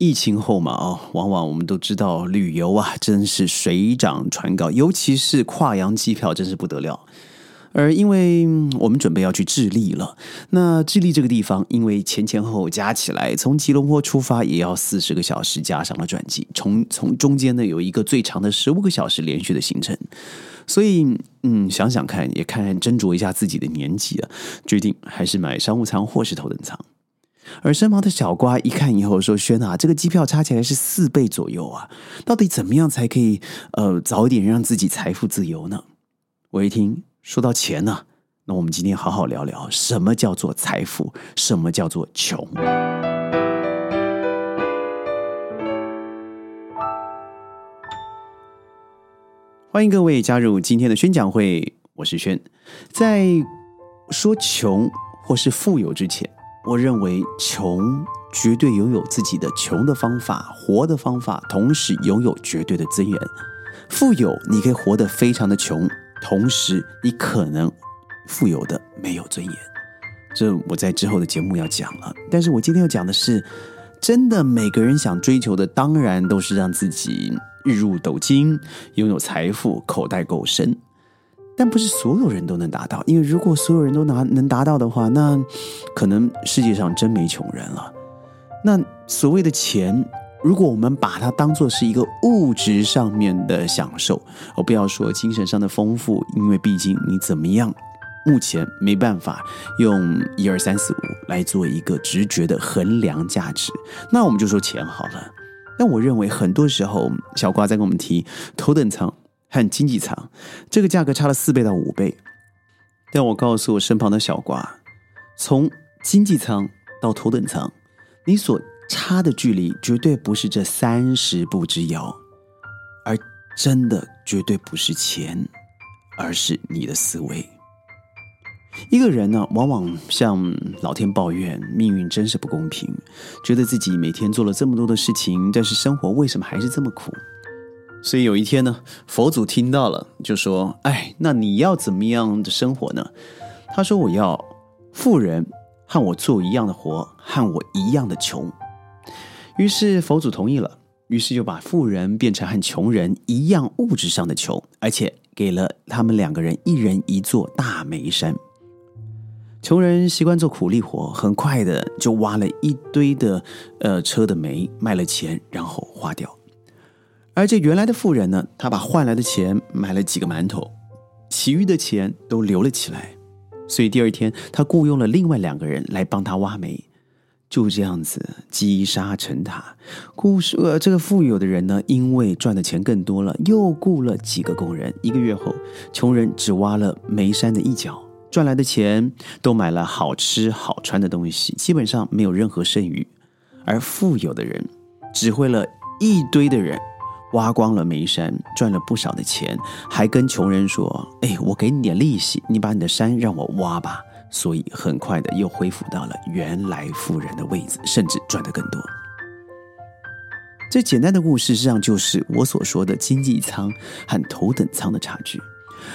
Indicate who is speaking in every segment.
Speaker 1: 疫情后嘛，哦，往往我们都知道旅游啊，真是水涨船高，尤其是跨洋机票，真是不得了。而因为我们准备要去智利了，那智利这个地方，因为前前后后加起来，从吉隆坡出发也要四十个小时，加上了转机，从从中间呢有一个最长的十五个小时连续的行程，所以嗯，想想看，也看斟酌一下自己的年纪啊，决定还是买商务舱或是头等舱。而身旁的小瓜一看以后说：“轩啊，这个机票差起来是四倍左右啊，到底怎么样才可以呃早一点让自己财富自由呢？”我一听说到钱呢，那我们今天好好聊聊什么叫做财富，什么叫做穷。欢迎各位加入今天的宣讲会，我是轩。在说穷或是富有之前。我认为穷绝对拥有自己的穷的方法、活的方法，同时拥有绝对的资源。富有，你可以活得非常的穷，同时你可能富有的没有尊严。这我在之后的节目要讲了。但是我今天要讲的是，真的每个人想追求的，当然都是让自己日入斗金，拥有财富，口袋够深。但不是所有人都能达到，因为如果所有人都拿能达到的话，那可能世界上真没穷人了。那所谓的钱，如果我们把它当做是一个物质上面的享受，我不要说精神上的丰富，因为毕竟你怎么样，目前没办法用一二三四五来做一个直觉的衡量价值。那我们就说钱好了。但我认为很多时候，小瓜在跟我们提头等舱。和经济舱，这个价格差了四倍到五倍。但我告诉我身旁的小瓜，从经济舱到头等舱，你所差的距离绝对不是这三十步之遥，而真的绝对不是钱，而是你的思维。一个人呢，往往向老天抱怨命运真是不公平，觉得自己每天做了这么多的事情，但是生活为什么还是这么苦？所以有一天呢，佛祖听到了，就说：“哎，那你要怎么样的生活呢？”他说：“我要富人和我做一样的活，和我一样的穷。”于是佛祖同意了，于是就把富人变成和穷人一样物质上的穷，而且给了他们两个人一人一座大煤山。穷人习惯做苦力活，很快的就挖了一堆的呃车的煤，卖了钱，然后花掉。而这原来的富人呢，他把换来的钱买了几个馒头，其余的钱都留了起来。所以第二天，他雇佣了另外两个人来帮他挖煤。就这样子积沙成塔，故事呃，这个富有的人呢，因为赚的钱更多了，又雇了几个工人。一个月后，穷人只挖了煤山的一角，赚来的钱都买了好吃好穿的东西，基本上没有任何剩余。而富有的人指挥了一堆的人。挖光了煤山，赚了不少的钱，还跟穷人说：“哎，我给你点利息，你把你的山让我挖吧。”所以很快的又恢复到了原来富人的位子，甚至赚得更多。这简单的故事，实际上就是我所说的经济舱和头等舱的差距。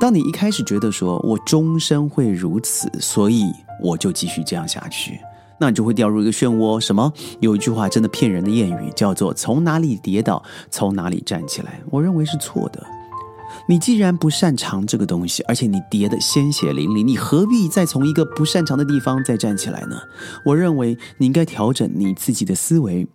Speaker 1: 当你一开始觉得说我终身会如此，所以我就继续这样下去。那你就会掉入一个漩涡。什么？有一句话真的骗人的谚语，叫做“从哪里跌倒，从哪里站起来”。我认为是错的。你既然不擅长这个东西，而且你跌得鲜血淋漓，你何必再从一个不擅长的地方再站起来呢？我认为你应该调整你自己的思维，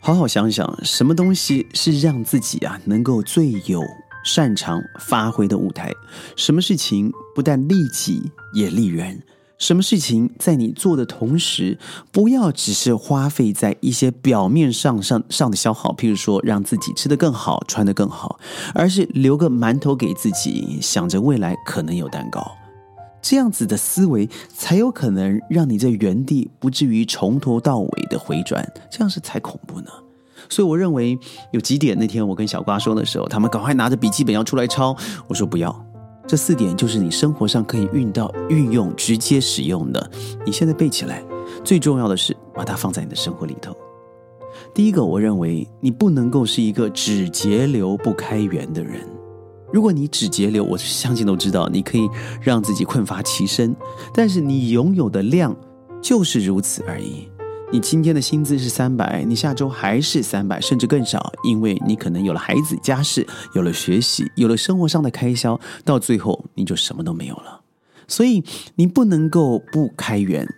Speaker 1: 好好想想，什么东西是让自己啊能够最有擅长发挥的舞台？什么事情不但利己也利人？什么事情在你做的同时，不要只是花费在一些表面上上上的消耗，譬如说让自己吃得更好、穿得更好，而是留个馒头给自己，想着未来可能有蛋糕，这样子的思维才有可能让你在原地不至于从头到尾的回转，这样是才恐怖呢。所以我认为有几点，那天我跟小瓜说的时候，他们赶快拿着笔记本要出来抄，我说不要。这四点就是你生活上可以运到、运用、直接使用的。你现在背起来，最重要的是把它放在你的生活里头。第一个，我认为你不能够是一个只节流不开源的人。如果你只节流，我相信都知道，你可以让自己困乏其身。但是你拥有的量就是如此而已。你今天的薪资是三百，你下周还是三百，甚至更少，因为你可能有了孩子、家事，有了学习，有了生活上的开销，到最后你就什么都没有了。所以你不能够不开源，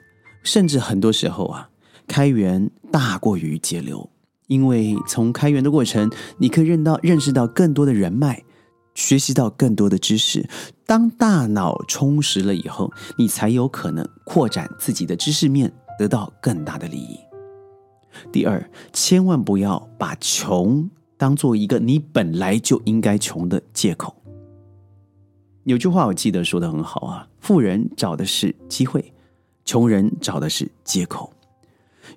Speaker 1: 甚至很多时候啊，开源大过于节流，因为从开源的过程，你可以认到认识到更多的人脉，学习到更多的知识。当大脑充实了以后，你才有可能扩展自己的知识面。得到更大的利益。第二，千万不要把穷当做一个你本来就应该穷的借口。有句话我记得说的很好啊：富人找的是机会，穷人找的是借口。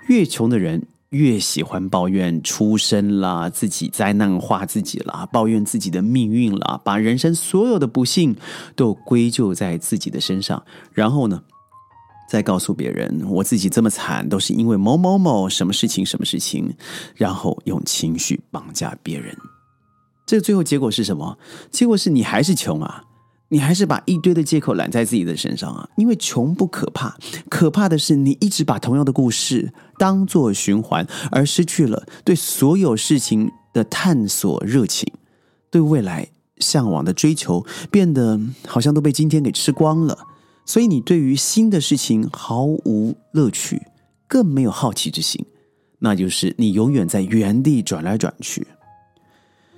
Speaker 1: 越穷的人越喜欢抱怨出身啦，自己灾难化自己啦，抱怨自己的命运啦，把人生所有的不幸都归咎在自己的身上，然后呢？再告诉别人，我自己这么惨，都是因为某某某什么事情，什么事情，然后用情绪绑架别人。这最后结果是什么？结果是你还是穷啊，你还是把一堆的借口揽在自己的身上啊。因为穷不可怕，可怕的是你一直把同样的故事当做循环，而失去了对所有事情的探索热情，对未来向往的追求，变得好像都被今天给吃光了。所以你对于新的事情毫无乐趣，更没有好奇之心，那就是你永远在原地转来转去。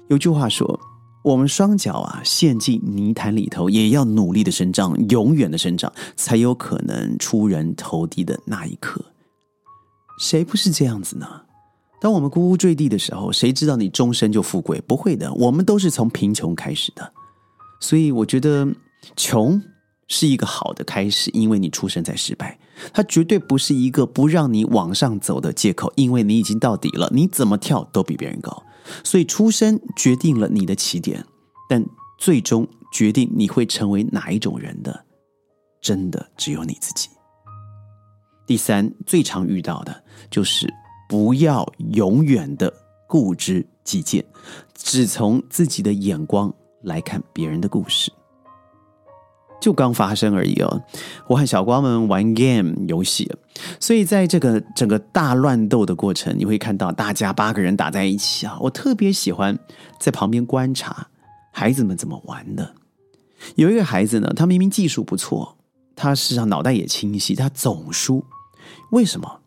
Speaker 1: 有句话说：“我们双脚啊陷进泥潭里头，也要努力的生长，永远的生长，才有可能出人头地的那一刻。”谁不是这样子呢？当我们呱呱坠地的时候，谁知道你终身就富贵？不会的，我们都是从贫穷开始的。所以我觉得穷。是一个好的开始，因为你出生在失败，它绝对不是一个不让你往上走的借口，因为你已经到底了，你怎么跳都比别人高，所以出生决定了你的起点，但最终决定你会成为哪一种人的，真的只有你自己。第三，最常遇到的就是不要永远的固执己见，只从自己的眼光来看别人的故事。就刚发生而已哦，我和小光们玩 game 游戏，所以在这个整个大乱斗的过程，你会看到大家八个人打在一起啊。我特别喜欢在旁边观察孩子们怎么玩的。有一个孩子呢，他明明技术不错，他实际上脑袋也清晰，他总输。为什么？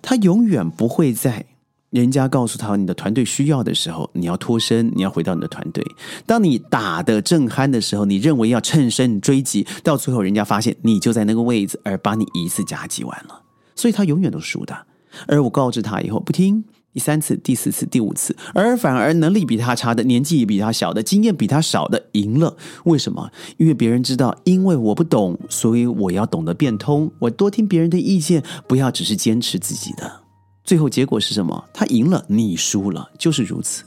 Speaker 1: 他永远不会在。人家告诉他你的团队需要的时候，你要脱身，你要回到你的团队。当你打的正酣的时候，你认为要趁胜追击，到最后人家发现你就在那个位置，而把你一次夹击完了，所以他永远都输的。而我告知他以后不听，第三次、第四次、第五次，而反而能力比他差的、年纪也比他小的、经验比他少的赢了。为什么？因为别人知道，因为我不懂，所以我要懂得变通，我多听别人的意见，不要只是坚持自己的。最后结果是什么？他赢了，你输了，就是如此。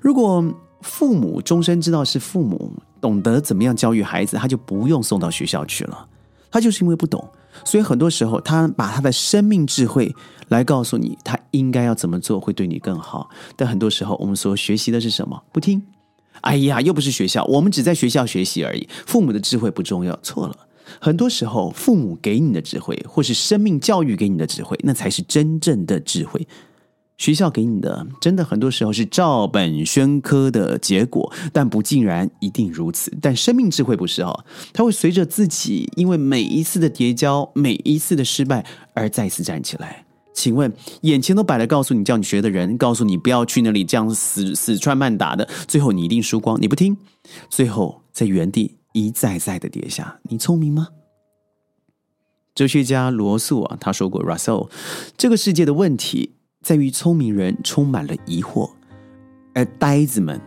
Speaker 1: 如果父母终身知道是父母懂得怎么样教育孩子，他就不用送到学校去了。他就是因为不懂，所以很多时候他把他的生命智慧来告诉你，他应该要怎么做会对你更好。但很多时候我们所学习的是什么？不听。哎呀，又不是学校，我们只在学校学习而已。父母的智慧不重要，错了。很多时候，父母给你的智慧，或是生命教育给你的智慧，那才是真正的智慧。学校给你的，真的很多时候是照本宣科的结果，但不尽然一定如此。但生命智慧不是哦，它会随着自己因为每一次的叠交，每一次的失败而再次站起来。请问，眼前都摆了告诉你叫你学的人，告诉你不要去那里这样死死穿慢打的，最后你一定输光，你不听，最后在原地。一再再的跌下，你聪明吗？哲学家罗素啊，他说过：“Russell，这个世界的问题在于聪明人充满了疑惑，而呆子们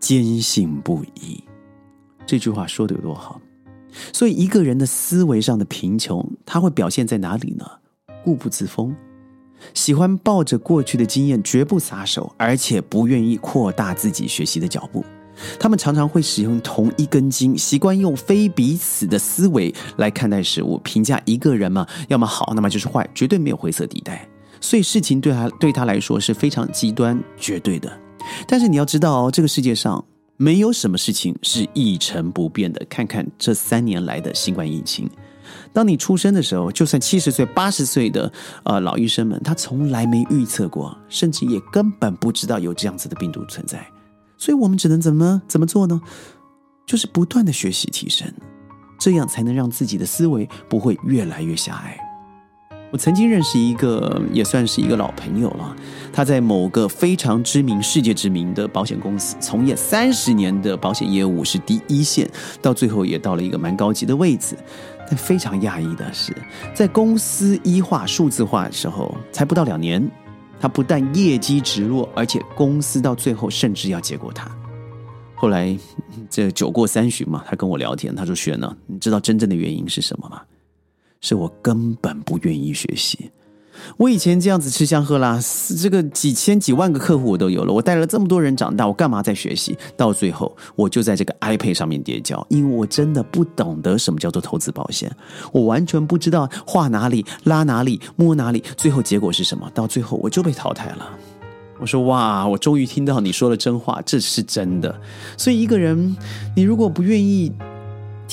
Speaker 1: 坚信不疑。”这句话说的有多好？所以一个人的思维上的贫穷，他会表现在哪里呢？固步自封，喜欢抱着过去的经验，绝不撒手，而且不愿意扩大自己学习的脚步。他们常常会使用同一根筋，习惯用非彼此的思维来看待事物，评价一个人嘛，要么好，那么就是坏，绝对没有灰色地带。所以事情对他对他来说是非常极端、绝对的。但是你要知道，这个世界上没有什么事情是一成不变的。看看这三年来的新冠疫情，当你出生的时候，就算七十岁、八十岁的呃老医生们，他从来没预测过，甚至也根本不知道有这样子的病毒存在。所以我们只能怎么怎么做呢？就是不断的学习提升，这样才能让自己的思维不会越来越狭隘。我曾经认识一个，也算是一个老朋友了。他在某个非常知名、世界知名的保险公司从业三十年的保险业务是第一线，到最后也到了一个蛮高级的位置。但非常讶异的是，在公司一化、数字化的时候，才不到两年，他不但业绩直落，而且公司到最后甚至要结果他。后来这酒过三巡嘛，他跟我聊天，他说：“雪呢，你知道真正的原因是什么吗？”是我根本不愿意学习。我以前这样子吃香喝辣，这个几千几万个客户我都有了，我带了这么多人长大，我干嘛在学习？到最后，我就在这个 iPad 上面跌跤，因为我真的不懂得什么叫做投资保险，我完全不知道画哪里、拉哪里、摸哪里，最后结果是什么？到最后我就被淘汰了。我说哇，我终于听到你说了真话，这是真的。所以一个人，你如果不愿意。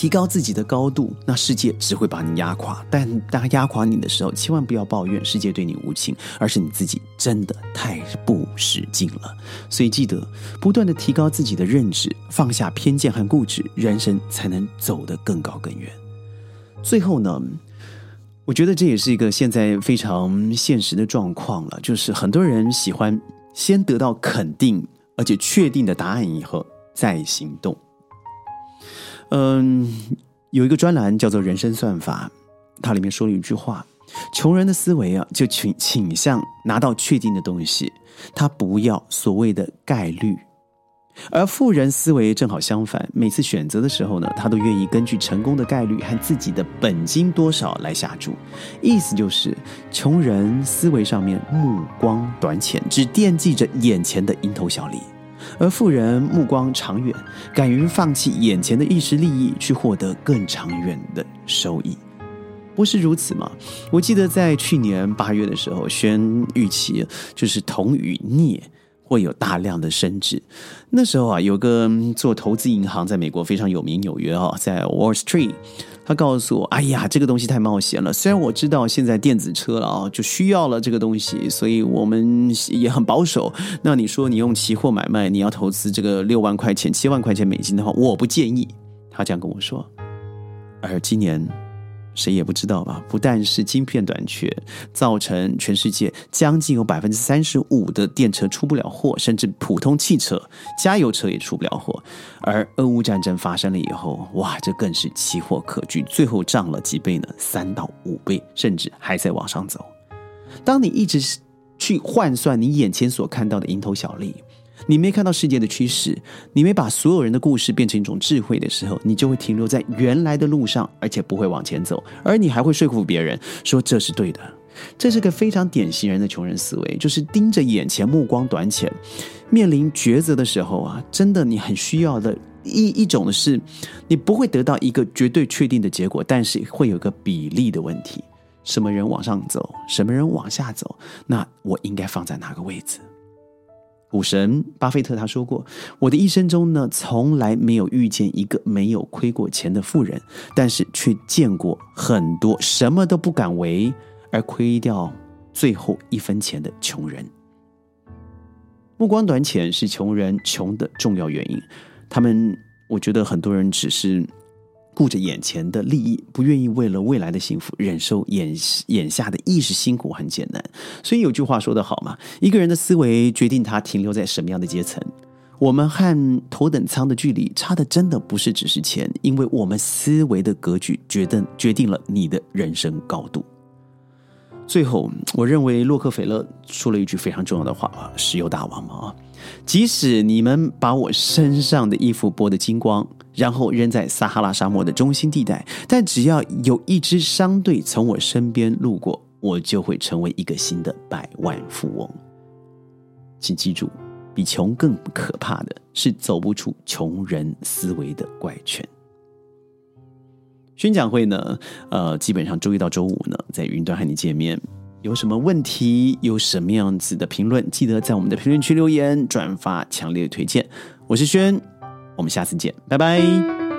Speaker 1: 提高自己的高度，那世界只会把你压垮。但当压垮你的时候，千万不要抱怨世界对你无情，而是你自己真的太不使劲了。所以记得不断的提高自己的认知，放下偏见和固执，人生才能走得更高更远。最后呢，我觉得这也是一个现在非常现实的状况了，就是很多人喜欢先得到肯定而且确定的答案以后再行动。嗯，有一个专栏叫做《人生算法》，它里面说了一句话：穷人的思维啊，就倾倾向拿到确定的东西，他不要所谓的概率；而富人思维正好相反，每次选择的时候呢，他都愿意根据成功的概率和自己的本金多少来下注。意思就是，穷人思维上面目光短浅，只惦记着眼前的蝇头小利。而富人目光长远，敢于放弃眼前的一时利益，去获得更长远的收益，不是如此吗？我记得在去年八月的时候，宣预期就是铜与镍会有大量的升值。那时候啊，有个做投资银行在美国非常有名，纽约啊，在 Wall Street。他告诉我：“哎呀，这个东西太冒险了。虽然我知道现在电子车了啊，就需要了这个东西，所以我们也很保守。那你说你用期货买卖，你要投资这个六万块钱、七万块钱美金的话，我不建议。”他这样跟我说。而今年。谁也不知道吧？不但是晶片短缺，造成全世界将近有百分之三十五的电车出不了货，甚至普通汽车、加油车也出不了货。而俄乌战争发生了以后，哇，这更是奇货可居，最后涨了几倍呢？三到五倍，甚至还在往上走。当你一直去换算你眼前所看到的蝇头小利。你没看到世界的趋势，你没把所有人的故事变成一种智慧的时候，你就会停留在原来的路上，而且不会往前走，而你还会说服别人说这是对的。这是个非常典型人的穷人思维，就是盯着眼前，目光短浅。面临抉择的时候啊，真的你很需要的一一种的是，你不会得到一个绝对确定的结果，但是会有个比例的问题：什么人往上走，什么人往下走，那我应该放在哪个位置？股神巴菲特他说过：“我的一生中呢，从来没有遇见一个没有亏过钱的富人，但是却见过很多什么都不敢为而亏掉最后一分钱的穷人。目光短浅是穷人穷的重要原因。他们，我觉得很多人只是。”顾着眼前的利益，不愿意为了未来的幸福忍受眼眼下的一时辛苦很艰难。所以有句话说得好嘛，一个人的思维决定他停留在什么样的阶层。我们和头等舱的距离差的真的不是只是钱，因为我们思维的格局决定决定了你的人生高度。最后，我认为洛克菲勒说了一句非常重要的话啊，石油大王嘛啊，即使你们把我身上的衣服剥得精光。然后扔在撒哈拉沙漠的中心地带，但只要有一支商队从我身边路过，我就会成为一个新的百万富翁。请记住，比穷更可怕的是走不出穷人思维的怪圈。宣讲会呢，呃，基本上周一到周五呢，在云端和你见面。有什么问题，有什么样子的评论，记得在我们的评论区留言、转发，强烈推荐。我是轩。我们下次见，拜拜。